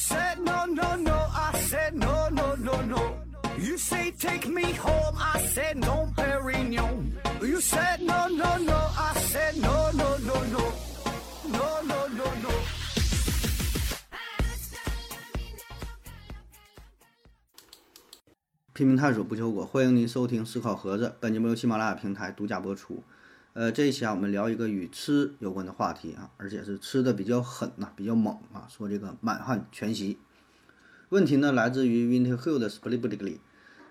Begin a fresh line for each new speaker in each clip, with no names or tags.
said no no no, I said no no no no. You say take me home, I said no, Perignon. You said no no no, I said no no no no, no no no no.
拼命探索不求果，欢迎您收听思考盒子。本节目由喜马拉雅平台独家播出。呃，这一期啊，我们聊一个与吃有关的话题啊，而且是吃的比较狠呐、比较猛啊。说这个满汉全席，问题呢来自于 Winter Hill 的 s p l i t b l i g l y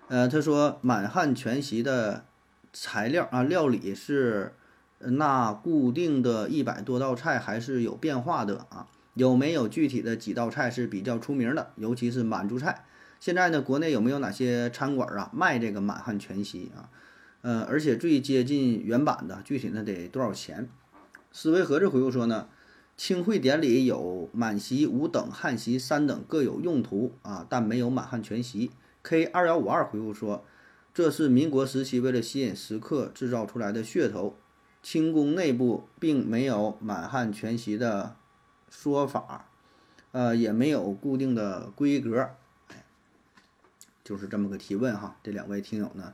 呃，他说满汉全席的材料啊，料理是那固定的一百多道菜，还是有变化的啊？有没有具体的几道菜是比较出名的？尤其是满族菜。现在呢，国内有没有哪些餐馆啊卖这个满汉全席啊？呃，而且最接近原版的，具体呢得多少钱？斯维和子回复说呢，清会典礼有满席五等、汉席三等各有用途啊，但没有满汉全席。K 二幺五二回复说，这是民国时期为了吸引食客制造出来的噱头，清宫内部并没有满汉全席的说法，呃，也没有固定的规格。就是这么个提问哈，这两位听友呢，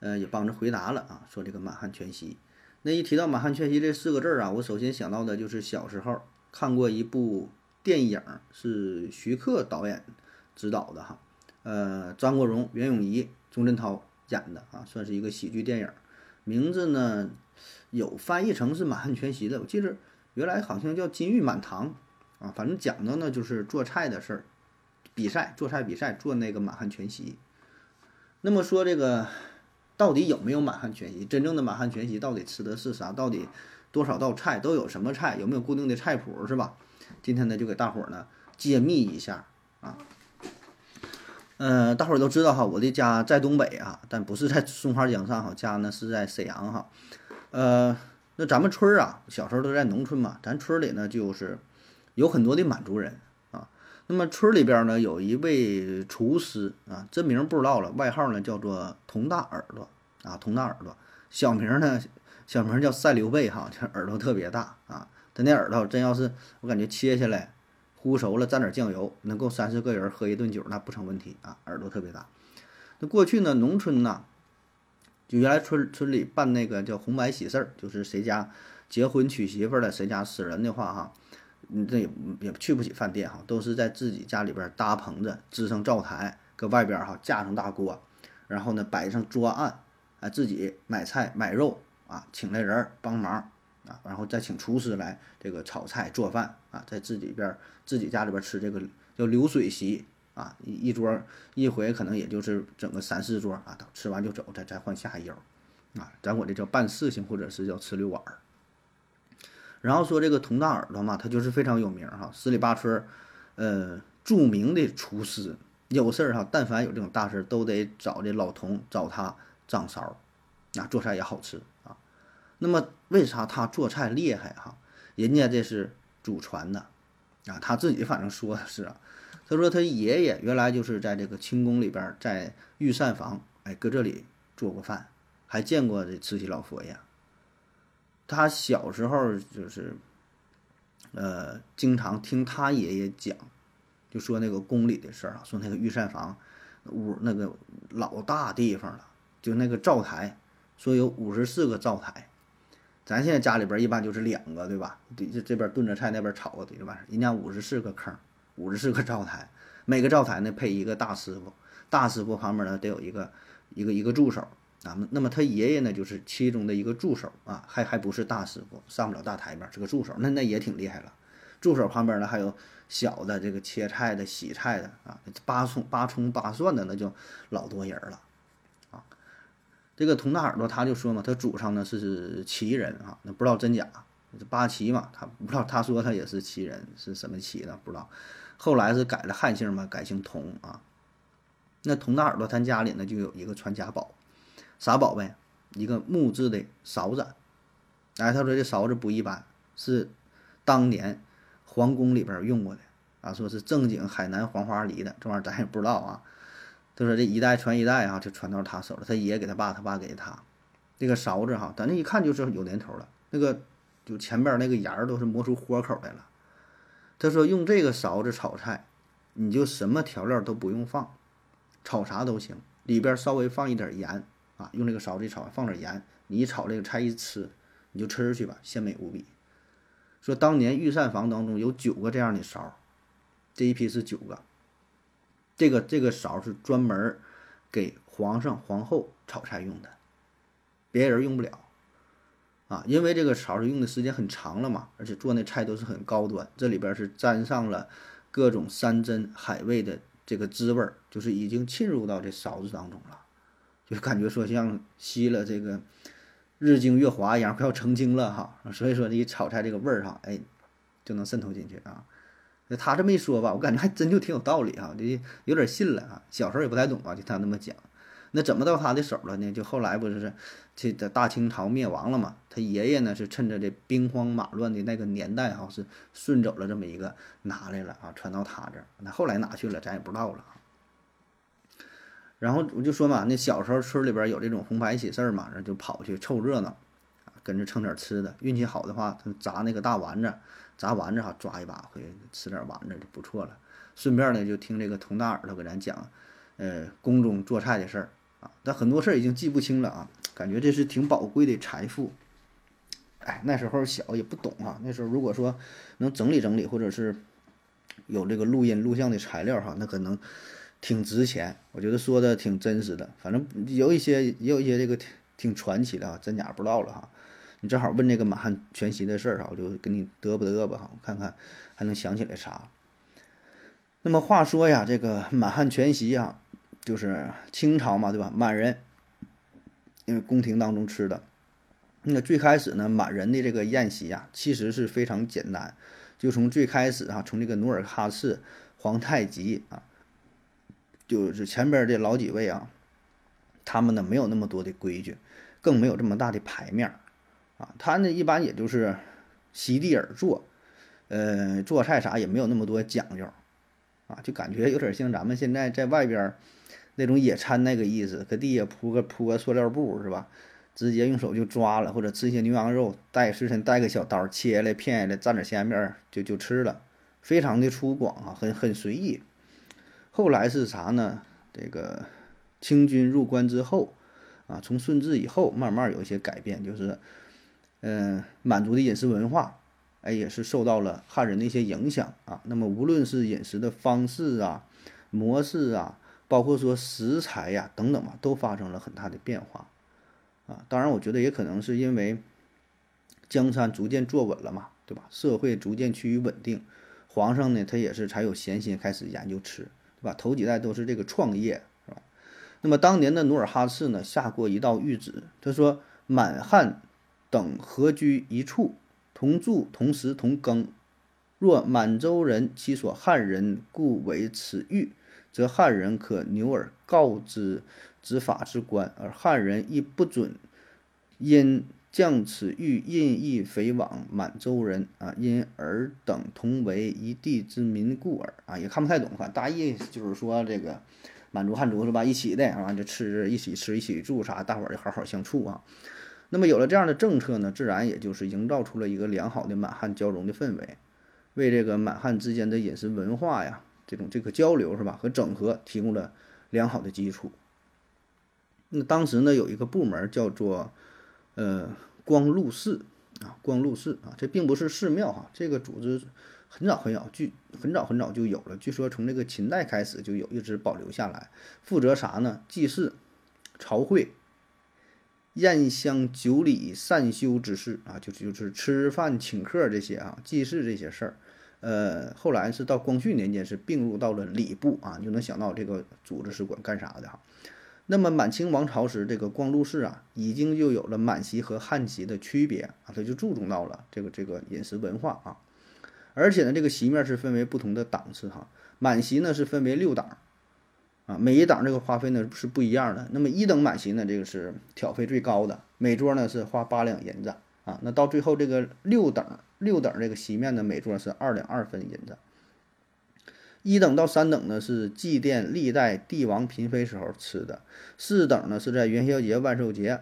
呃，也帮着回答了啊，说这个满汉全席。那一提到满汉全席这四个字儿啊，我首先想到的就是小时候看过一部电影，是徐克导演执导的哈，呃，张国荣、袁咏仪、钟镇涛演的啊，算是一个喜剧电影，名字呢有翻译成是满汉全席的，我记得原来好像叫金玉满堂啊，反正讲的呢就是做菜的事儿。比赛做菜比赛做那个满汉全席，那么说这个到底有没有满汉全席？真正的满汉全席到底吃的是啥？到底多少道菜都有什么菜？有没有固定的菜谱是吧？今天呢就给大伙儿呢揭秘一下啊。呃，大伙儿都知道哈，我的家在东北啊，但不是在松花江上哈，家呢是在沈阳哈。呃，那咱们村儿啊，小时候都在农村嘛，咱村里呢就是有很多的满族人啊。那么村里边呢，有一位厨师啊，真名不知道了，外号呢叫做佟大耳朵啊，佟大耳朵，小名呢，小名叫赛刘备哈，这耳朵特别大啊，他那耳朵真要是我感觉切下来烀熟了，蘸点酱油，能够三四个人喝一顿酒，那不成问题啊，耳朵特别大。那过去呢，农村呢，就原来村村里办那个叫红白喜事儿，就是谁家结婚娶媳妇了，谁家死人的话哈。你这也也去不起饭店哈，都是在自己家里边搭棚子，支上灶台，搁外边哈架上大锅，然后呢摆上桌案，自己买菜买肉啊，请来人帮忙啊，然后再请厨师来这个炒菜做饭啊，在自己边自己家里边吃这个叫流水席啊，一一桌一回可能也就是整个三四桌啊，等吃完就走，再再换下一桌啊，咱管这叫办事情或者是叫吃溜碗儿。然后说这个佟大耳朵嘛，他就是非常有名哈，十里八村，呃，著名的厨师，有事儿哈，但凡有这种大事儿，都得找这老佟找他掌勺，啊，做菜也好吃啊。那么为啥他做菜厉害哈？人家这是祖传的，啊，他自己反正说的是啊，他说他爷爷原来就是在这个清宫里边，在御膳房，哎，搁这里做过饭，还见过这慈禧老佛爷。他小时候就是，呃，经常听他爷爷讲，就说那个宫里的事儿啊，说那个御膳房屋那个老大地方了，就那个灶台，说有五十四个灶台，咱现在家里边一般就是两个，对吧？这这边炖着菜，那边炒的，对吧？人家五十四个坑，五十四个灶台，每个灶台呢配一个大师傅，大师傅旁边呢得有一个一个一个助手。啊，那么他爷爷呢，就是其中的一个助手啊，还还不是大师傅，上不了大台面，是个助手，那那也挺厉害了。助手旁边呢还有小的这个切菜的、洗菜的啊，八葱、八葱、八蒜的，那就老多人了。这个佟大耳朵他就说嘛，他祖上呢是旗人啊，那不知道真假，八旗嘛，他不知道，他说他也是旗人，是什么旗呢？不知道。后来是改了汉姓嘛，改姓佟啊。那佟大耳朵他家里呢就有一个传家宝。啥宝贝？一个木质的勺子。哎，他说这勺子不一般，是当年皇宫里边用过的啊，说是正经海南黄花梨的，这玩意儿咱也不知道啊。他说这一代传一代啊，就传到他手了。他爷给他爸，他爸给他。这个勺子哈，咱这一看就是有年头了。那个就前边那个沿儿都是磨出豁口来了。他说用这个勺子炒菜，你就什么调料都不用放，炒啥都行，里边稍微放一点盐啊，用这个勺子一炒，放点盐，你一炒这个菜一吃，你就吃去吧，鲜美无比。说当年御膳房当中有九个这样的勺，这一批是九个。这个这个勺是专门给皇上皇后炒菜用的，别人用不了啊，因为这个勺是用的时间很长了嘛，而且做那菜都是很高端，这里边是沾上了各种山珍海味的这个滋味儿，就是已经沁入到这勺子当中了，就感觉说像吸了这个。日精月华一样，快要成精了哈，所以说你炒菜这个味儿哈，哎，就能渗透进去啊。那他这么一说吧，我感觉还真就挺有道理哈，就有点信了啊。小时候也不太懂啊，就他那么讲。那怎么到他的手了呢？就后来不是这大清朝灭亡了嘛？他爷爷呢是趁着这兵荒马乱的那个年代哈，是顺走了这么一个拿来了啊，传到他这儿。那后来哪去了，咱也不知道了。然后我就说嘛，那小时候村里边有这种红白喜事儿嘛，然后就跑去凑热闹，跟着蹭点吃的。运气好的话，他砸那个大丸子，炸丸子哈，抓一把回去吃点丸子就不错了。顺便呢，就听这个佟大耳朵给咱讲，呃，宫中做菜的事儿啊。但很多事儿已经记不清了啊，感觉这是挺宝贵的财富。哎，那时候小也不懂啊。那时候如果说能整理整理，或者是有这个录音录像的材料哈，那可能。挺值钱，我觉得说的挺真实的，反正有一些也有一些这个挺挺传奇的啊，真假不知道了哈。你正好问这个满汉全席的事儿哈，我就给你嘚吧嘚吧哈，我看看还能想起来啥。那么话说呀，这个满汉全席啊，就是清朝嘛，对吧？满人因为宫廷当中吃的，那最开始呢，满人的这个宴席呀，其实是非常简单，就从最开始啊，从这个努尔哈赤、皇太极啊。就是前边这老几位啊，他们呢没有那么多的规矩，更没有这么大的牌面儿啊。他呢一般也就是席地而坐，呃，做菜啥也没有那么多讲究啊，就感觉有点像咱们现在在外边那种野餐那个意思，搁地下铺个铺个塑料布是吧？直接用手就抓了，或者吃些牛羊肉，带随身带个小刀切下来片下来，蘸点咸面就就吃了，非常的粗犷啊，很很随意。后来是啥呢？这个清军入关之后，啊，从顺治以后，慢慢有一些改变，就是，嗯，满族的饮食文化，哎，也是受到了汉人的一些影响啊。那么无论是饮食的方式啊、模式啊，包括说食材呀等等嘛，都发生了很大的变化啊。当然，我觉得也可能是因为江山逐渐坐稳了嘛，对吧？社会逐渐趋于稳定，皇上呢，他也是才有闲心开始研究吃。对吧？头几代都是这个创业，是吧？那么当年的努尔哈赤呢，下过一道谕旨，他说：“满汉等合居一处，同住同食同耕。若满洲人其所汉人故为此谕，则汉人可牛耳告之执法之官，而汉人亦不准因。”将此欲印意匪往满洲人啊，因尔等同为一地之民故耳啊，也看不太懂，看大意就是说这个满族汉族是吧，一起的啊，就吃一起吃一起住啥，大伙儿就好好相处啊。那么有了这样的政策呢，自然也就是营造出了一个良好的满汉交融的氛围，为这个满汉之间的饮食文化呀，这种这个交流是吧和整合提供了良好的基础。那当时呢，有一个部门叫做。呃，光禄寺啊，光禄寺啊，这并不是寺庙哈，这个组织很早很早据很早很早就有了，据说从这个秦代开始就有，一直保留下来，负责啥呢？祭祀、朝会、宴香酒礼、善修之事啊，就就是吃饭请客这些啊，祭祀这些事儿。呃，后来是到光绪年间是并入到了礼部啊，就能想到这个组织是管干啥的哈。那么满清王朝时，这个光禄寺啊，已经就有了满席和汉席的区别啊，它就注重到了这个这个饮食文化啊，而且呢，这个席面是分为不同的档次哈，满席呢是分为六档，啊，每一档这个花费呢是不一样的。那么一等满席呢，这个是挑费最高的，每桌呢是花八两银子啊，那到最后这个六等六等这个席面呢，每桌是二两二分银子。一等到三等呢是祭奠历代帝王嫔妃时候吃的，四等呢是在元宵节、万寿节、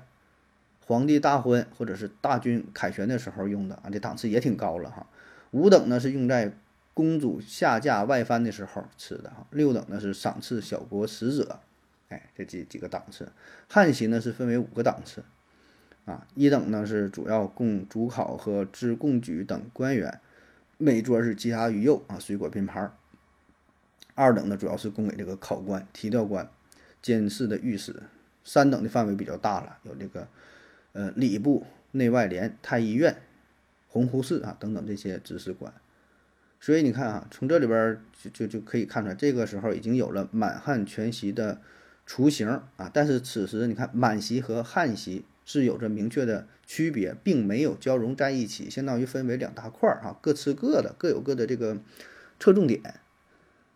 皇帝大婚或者是大军凯旋的时候用的啊，这档次也挺高了哈。五等呢是用在公主下嫁外藩的时候吃的哈。六等呢是赏赐小国使者，哎，这几几个档次。汉席呢是分为五个档次，啊，一等呢是主要供主考和知贡举等官员，每桌是鸡鸭鱼肉啊，水果拼盘。二等呢主要是供给这个考官、提调官、监事的御史。三等的范围比较大了，有这个呃礼部、内外联、太医院、洪湖寺啊等等这些知识官。所以你看啊，从这里边就就就可以看出来，这个时候已经有了满汉全席的雏形啊。但是此时你看满席和汉席是有着明确的区别，并没有交融在一起，相当于分为两大块儿啊，各吃各的，各有各的这个侧重点。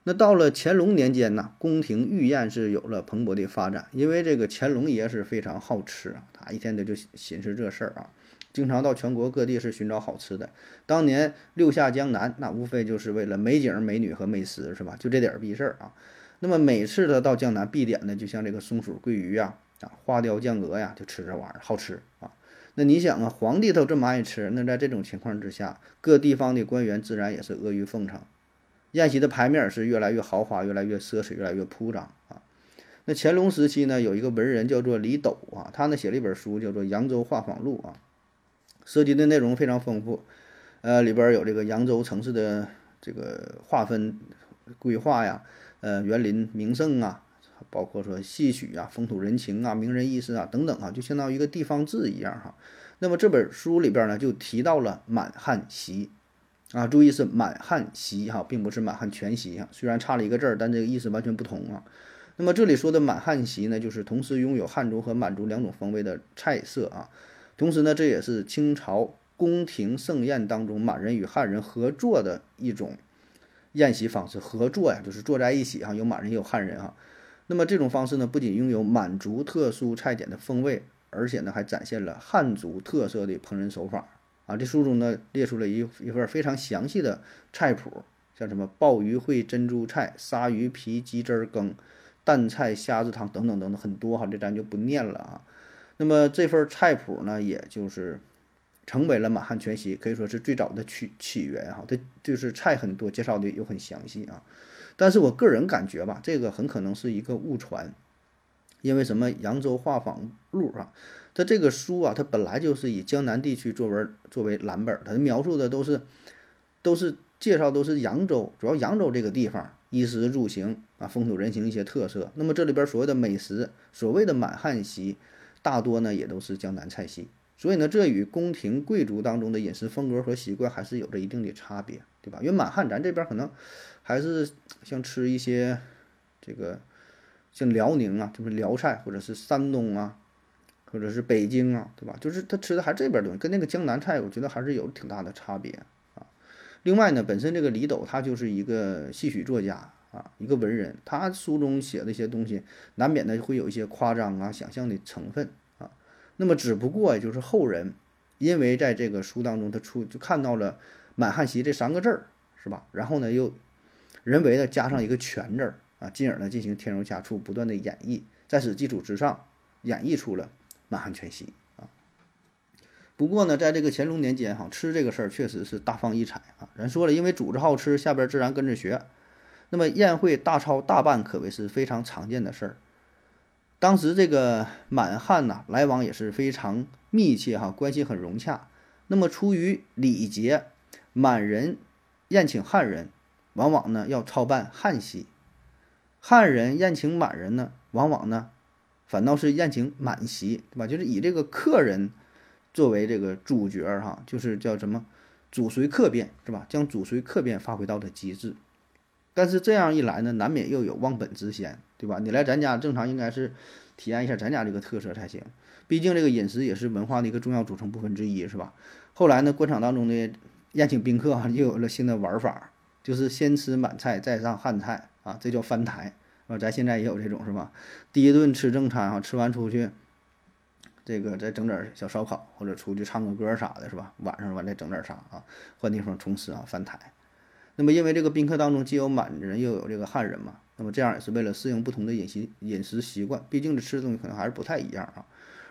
那到了乾隆年间呢，宫廷御宴是有了蓬勃的发展，因为这个乾隆爷是非常好吃啊，他一天的就寻思这事儿啊。经常到全国各地是寻找好吃的。当年六下江南，那无非就是为了美景、美女和美食，是吧？就这点儿逼事儿啊。那么每次他到江南必点的，就像这个松鼠桂鱼呀、啊花雕酱鹅呀，就吃这玩意儿，好吃啊。那你想啊，皇帝都这么爱吃，那在这种情况之下，各地方的官员自然也是阿谀奉承，宴席的牌面是越来越豪华、越来越奢侈、越来越铺张啊。那乾隆时期呢，有一个文人叫做李斗啊，他呢写了一本书，叫做《扬州画舫录》啊。涉及的内容非常丰富，呃，里边有这个扬州城市的这个划分、规划呀，呃，园林名胜啊，包括说戏曲啊、风土人情啊、名人轶事啊等等啊，就相当于一个地方志一样哈。那么这本书里边呢，就提到了满汉席啊，注意是满汉席哈，并不是满汉全席啊，虽然差了一个字儿，但这个意思完全不同啊。那么这里说的满汉席呢，就是同时拥有汉族和满族两种风味的菜色啊。同时呢，这也是清朝宫廷盛宴当中满人与汉人合作的一种宴席方式。合作呀，就是坐在一起哈，有满人也有汉人哈。那么这种方式呢，不仅拥有满族特殊菜点的风味，而且呢，还展现了汉族特色的烹饪手法啊。这书中呢，列出了一一份非常详细的菜谱，像什么鲍鱼烩珍珠菜、鲨鱼皮鸡汁羹、蛋菜虾子汤等等等等，很多哈，这咱就不念了啊。那么这份菜谱呢，也就是成为了满汉全席，可以说是最早的起起源哈。它就是菜很多，介绍的又很详细啊。但是我个人感觉吧，这个很可能是一个误传，因为什么？《扬州画舫录》啊，它这个书啊，它本来就是以江南地区作为作为蓝本，它描述的都是都是介绍都是扬州，主要扬州这个地方衣食住行啊，风土人情一些特色。那么这里边所谓的美食，所谓的满汉席。大多呢也都是江南菜系，所以呢这与宫廷贵族当中的饮食风格和习惯还是有着一定的差别，对吧？因为满汉咱这边可能还是像吃一些这个像辽宁啊，就是辽菜，或者是山东啊，或者是北京啊，对吧？就是他吃的还是这边东西，跟那个江南菜我觉得还是有挺大的差别啊。另外呢，本身这个李斗他就是一个戏曲作家。啊，一个文人，他书中写的一些东西，难免的会有一些夸张啊、想象的成分啊。那么，只不过也就是后人，因为在这个书当中，他出就看到了“满汉席”这三个字儿，是吧？然后呢，又人为的加上一个“全”字儿啊，进而呢进行添油加醋，不断的演绎，在此基础之上，演绎出了满汉全席啊。不过呢，在这个乾隆年间，哈，吃这个事儿确实是大放异彩啊。人说了，因为主子好吃，下边自然跟着学。那么宴会大操大办可谓是非常常见的事儿。当时这个满汉呐来往也是非常密切哈，关系很融洽。那么出于礼节，满人宴请汉人，往往呢要操办汉席；汉人宴请满人呢，往往呢反倒是宴请满席，对吧？就是以这个客人作为这个主角哈，就是叫什么主随客便，是吧？将主随客便发挥到的极致。但是这样一来呢，难免又有忘本之嫌，对吧？你来咱家，正常应该是体验一下咱家这个特色才行。毕竟这个饮食也是文化的一个重要组成部分之一，是吧？后来呢，官场当中的宴请宾客啊，又有了新的玩法，就是先吃满菜再上汉菜啊，这叫翻台啊。咱现在也有这种，是吧？第一顿吃正餐啊，吃完出去，这个再整点小烧烤，或者出去唱个歌啥的，是吧？晚上完再整点啥啊，换地方重吃啊，翻台。那么，因为这个宾客当中既有满人又有这个汉人嘛，那么这样也是为了适应不同的饮食饮食习惯，毕竟这吃的东西可能还是不太一样啊。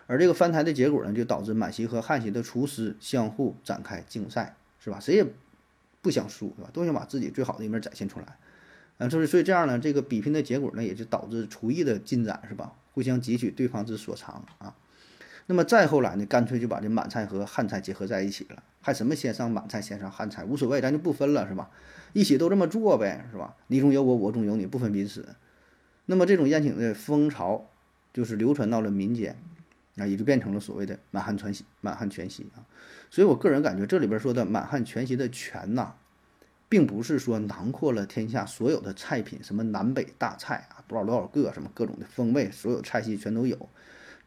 而这个翻台的结果呢，就导致满席和汉席的厨师相互展开竞赛，是吧？谁也不想输，对吧？都想把自己最好的一面展现出来。啊，就是所以这样呢，这个比拼的结果呢，也就导致厨艺的进展，是吧？互相汲取对方之所长啊。那么再后来呢，干脆就把这满菜和汉菜结合在一起了，还什么先上满菜，先上汉菜，无所谓，咱就不分了，是吧？一起都这么做呗，是吧？你中有我，我中有你，不分彼此。那么这种宴请的风潮，就是流传到了民间，啊，也就变成了所谓的满汉全席，满汉全席啊。所以我个人感觉，这里边说的满汉全席的全呐，并不是说囊括了天下所有的菜品，什么南北大菜啊，多少多少个，什么各种的风味，所有菜系全都有。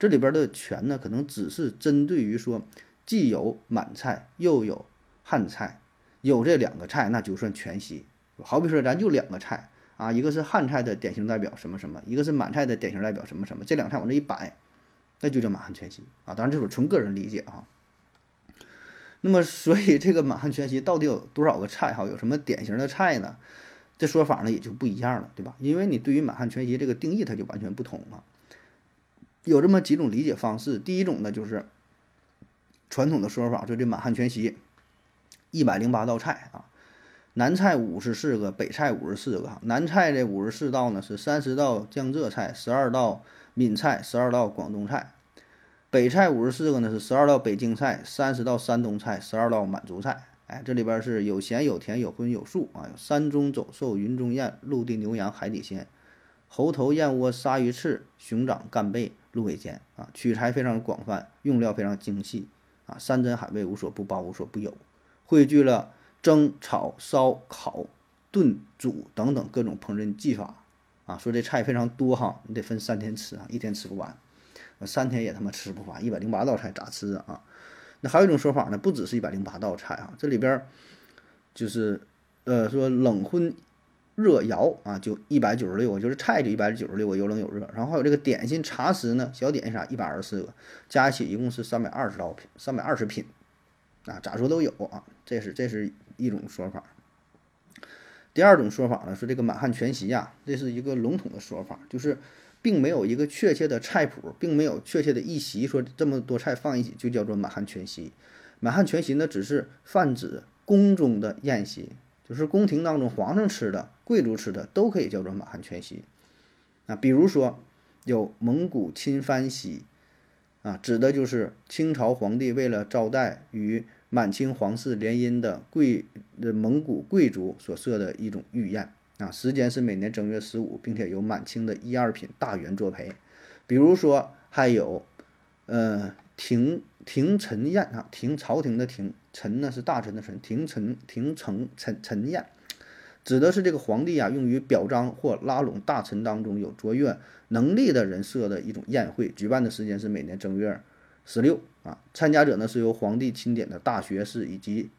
这里边的全呢，可能只是针对于说，既有满菜又有汉菜，有这两个菜那就算全席。好比说，咱就两个菜啊，一个是汉菜的典型代表什么什么，一个是满菜的典型代表什么什么，这两个菜往这一摆，那就叫满汉全席啊。当然这是纯个人理解啊。那么，所以这个满汉全席到底有多少个菜哈？有什么典型的菜呢？这说法呢也就不一样了，对吧？因为你对于满汉全席这个定义，它就完全不同了。有这么几种理解方式。第一种呢，就是传统的说法，就这满汉全席一百零八道菜啊，南菜五十四个，北菜五十四个。南菜的五十四道呢是三十道江浙菜，十二道闽菜，十二道广东菜；北菜五十四个呢是十二道北京菜，三十道山东菜，十二道满族菜。哎，这里边是有咸有甜有荤有素啊，有山中走兽、云中雁、陆地牛羊、海底鲜、猴头、燕窝、鲨鱼翅、熊掌、干贝。鹿尾尖啊，取材非常广泛，用料非常精细啊，山珍海味无所不包，无所不有，汇聚了蒸、炒、烧、烤、炖、煮等等各种烹饪技法啊。说这菜非常多哈，你得分三天吃啊，一天吃不完，三天也他妈吃不完，一百零八道菜咋吃啊？那还有一种说法呢，不只是一百零八道菜啊，这里边就是呃说冷荤。热肴啊，就一百九十六个，就是菜就一百九十六个，有冷有热。然后还有这个点心茶食呢，小点心啥一百二十四个，加一起一共是三百二十道品，三百二十品啊，咋说都有啊。这是这是一种说法。第二种说法呢，是这个满汉全席呀，这是一个笼统的说法，就是并没有一个确切的菜谱，并没有确切的一席说这么多菜放一起就叫做满汉全席。满汉全席呢，只是泛指宫中的宴席。就是宫廷当中皇上吃的、贵族吃的都可以叫做满汉全席，啊，比如说有蒙古亲藩席，啊，指的就是清朝皇帝为了招待与满清皇室联姻的贵的蒙古贵族所设的一种御宴，啊，时间是每年正月十五，并且由满清的一二品大员作陪。比如说还有，呃，廷廷臣宴啊，廷朝廷的廷。臣呢是大臣的臣，廷臣廷臣臣臣宴，指的是这个皇帝啊用于表彰或拉拢大臣当中有卓越能力的人设的一种宴会。举办的时间是每年正月十六啊。参加者呢是由皇帝钦点的大学士以及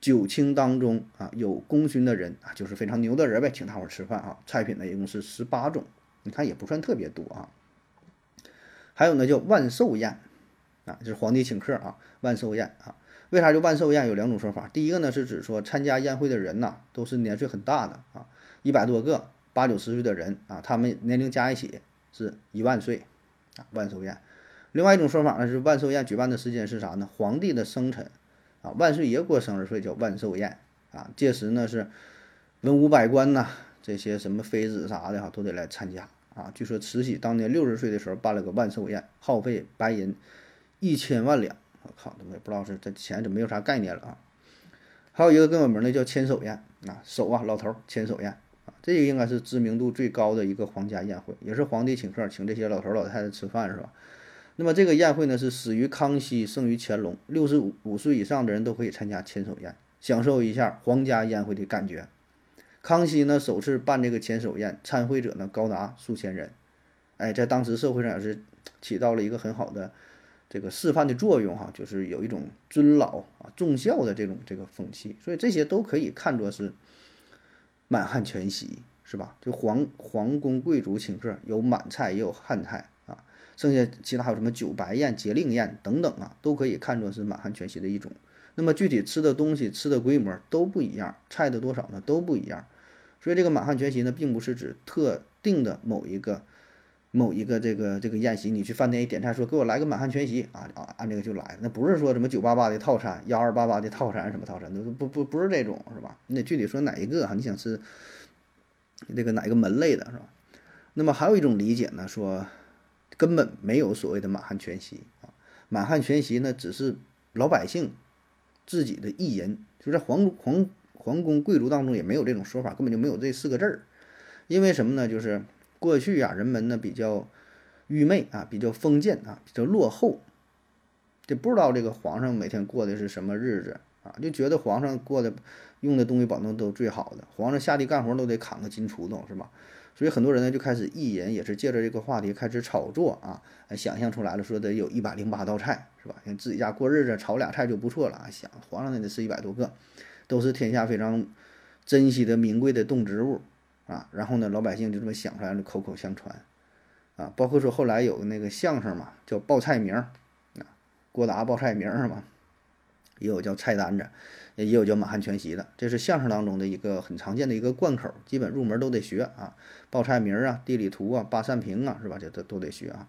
九卿当中啊有功勋的人啊，就是非常牛的人呗，请大伙吃饭啊。菜品呢一共是十八种，你看也不算特别多啊。还有呢叫万寿宴啊，就是皇帝请客啊，万寿宴啊。为啥就万寿宴有两种说法？第一个呢是指说参加宴会的人呐都是年岁很大的啊，一百多个八九十岁的人啊，他们年龄加一起是一万岁啊，万寿宴。另外一种说法呢是万寿宴举办的时间是啥呢？皇帝的生辰啊，万岁爷过生日，所以叫万寿宴啊。届时呢是文武百官呐，这些什么妃子啥的哈都得来参加啊。据说慈禧当年六十岁的时候办了个万寿宴，耗费白银一千万两。我靠，他们也不知道是这钱怎么没有啥概念了啊！还有一个更有名的叫千手宴啊，手啊，老头千手宴啊，这个应该是知名度最高的一个皇家宴会，也是皇帝请客，请这些老头老太太吃饭是吧？那么这个宴会呢是始于康熙，盛于乾隆，六十五五岁以上的人都可以参加千手宴，享受一下皇家宴会的感觉。康熙呢首次办这个千手宴，参会者呢高达数千人，哎，在当时社会上也是起到了一个很好的。这个示范的作用哈，就是有一种尊老啊重孝的这种这个风气，所以这些都可以看作是满汉全席，是吧？就皇皇宫贵族请客，有满菜也有汉菜啊，剩下其他还有什么酒白宴、节令宴等等啊，都可以看作是满汉全席的一种。那么具体吃的东西、吃的规模都不一样，菜的多少呢都不一样，所以这个满汉全席呢，并不是指特定的某一个某一个这个这个宴席，你去饭店一点菜，说给我来个满汉全席啊啊，按这个就来，那不是说什么九八八的套餐、幺二八八的套餐什么套餐，都不不不是这种是吧？你得具体说哪一个哈？你想吃这个哪个门类的是吧？那么还有一种理解呢，说根本没有所谓的满汉全席啊，满汉全席呢只是老百姓自己的意淫，就在皇皇皇宫贵族当中也没有这种说法，根本就没有这四个字儿，因为什么呢？就是过去呀，人们呢比较愚昧啊，比较封建啊，比较落后，就不知道这个皇上每天过的是什么日子啊，就觉得皇上过的用的东西保证都最好的，皇上下地干活都得扛个金锄头是吧？所以很多人呢就开始意淫，也是借着这个话题开始炒作啊，想象出来了，说得有一百零八道菜是吧？像自己家过日子炒俩菜就不错了啊，想皇上那得吃一百多个，都是天下非常珍惜的名贵的动植物。啊，然后呢，老百姓就这么想出来了，口口相传，啊，包括说后来有那个相声嘛，叫报菜名，啊，郭达报菜名儿嘛，也有叫菜单子，也有叫满汉全席的，这是相声当中的一个很常见的一个贯口，基本入门都得学啊，报菜名啊，地理图啊，八扇屏啊，是吧？这都都得学啊，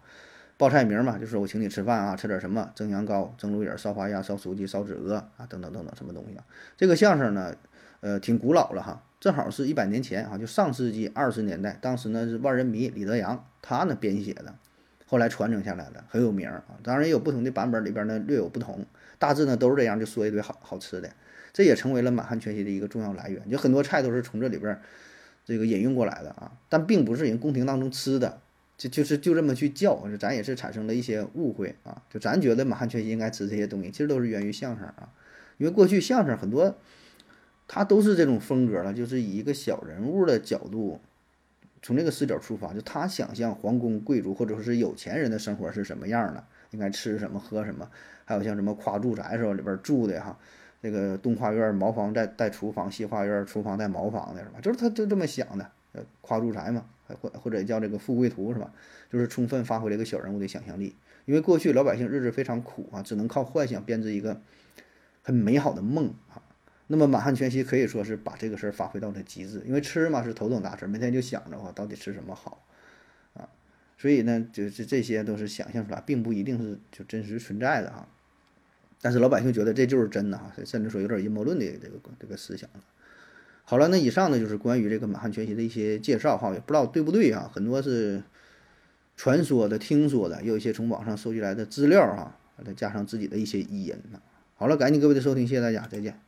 报菜名嘛，就是我请你吃饭啊，吃点什么蒸羊羔、蒸鹿尾、烧花鸭、烧雏鸡、烧子鹅啊，等等等等什么东西啊？这个相声呢，呃，挺古老了哈。正好是一百年前啊，就上世纪二十年代，当时呢是万人迷李德阳他呢编写的，后来传承下来了，很有名啊。当然也有不同的版本，里边呢略有不同，大致呢都是这样，就说一堆好好吃的，这也成为了满汉全席的一个重要来源。就很多菜都是从这里边这个引用过来的啊，但并不是人宫廷当中吃的，就就是就这么去叫，咱也是产生了一些误会啊。就咱觉得满汉全席应该吃这些东西，其实都是源于相声啊，因为过去相声很多。他都是这种风格了，就是以一个小人物的角度，从这个视角出发，就他想象皇宫贵族或者说是有钱人的生活是什么样的，应该吃什么喝什么，还有像什么夸住宅时候？里边住的哈，那个东花院茅房带带厨房，西花院厨房带茅房的是吧？就是他就这么想的，呃，夸住宅嘛，或或者叫这个富贵图是吧？就是充分发挥了一个小人物的想象力，因为过去老百姓日子非常苦啊，只能靠幻想编织一个很美好的梦啊。那么满汉全席可以说是把这个事儿发挥到了极致，因为吃嘛是头等大事，每天就想着话到底吃什么好，啊，所以呢，就是这些都是想象出来，并不一定是就真实存在的哈。但是老百姓觉得这就是真的哈，甚至说有点阴谋论的这个这个思想。好了，那以上呢就是关于这个满汉全席的一些介绍哈，也不知道对不对啊，很多是传说的、听说的，有一些从网上收集来的资料哈，再加上自己的一些意淫呢。好了，感谢各位的收听，谢谢大家，再见。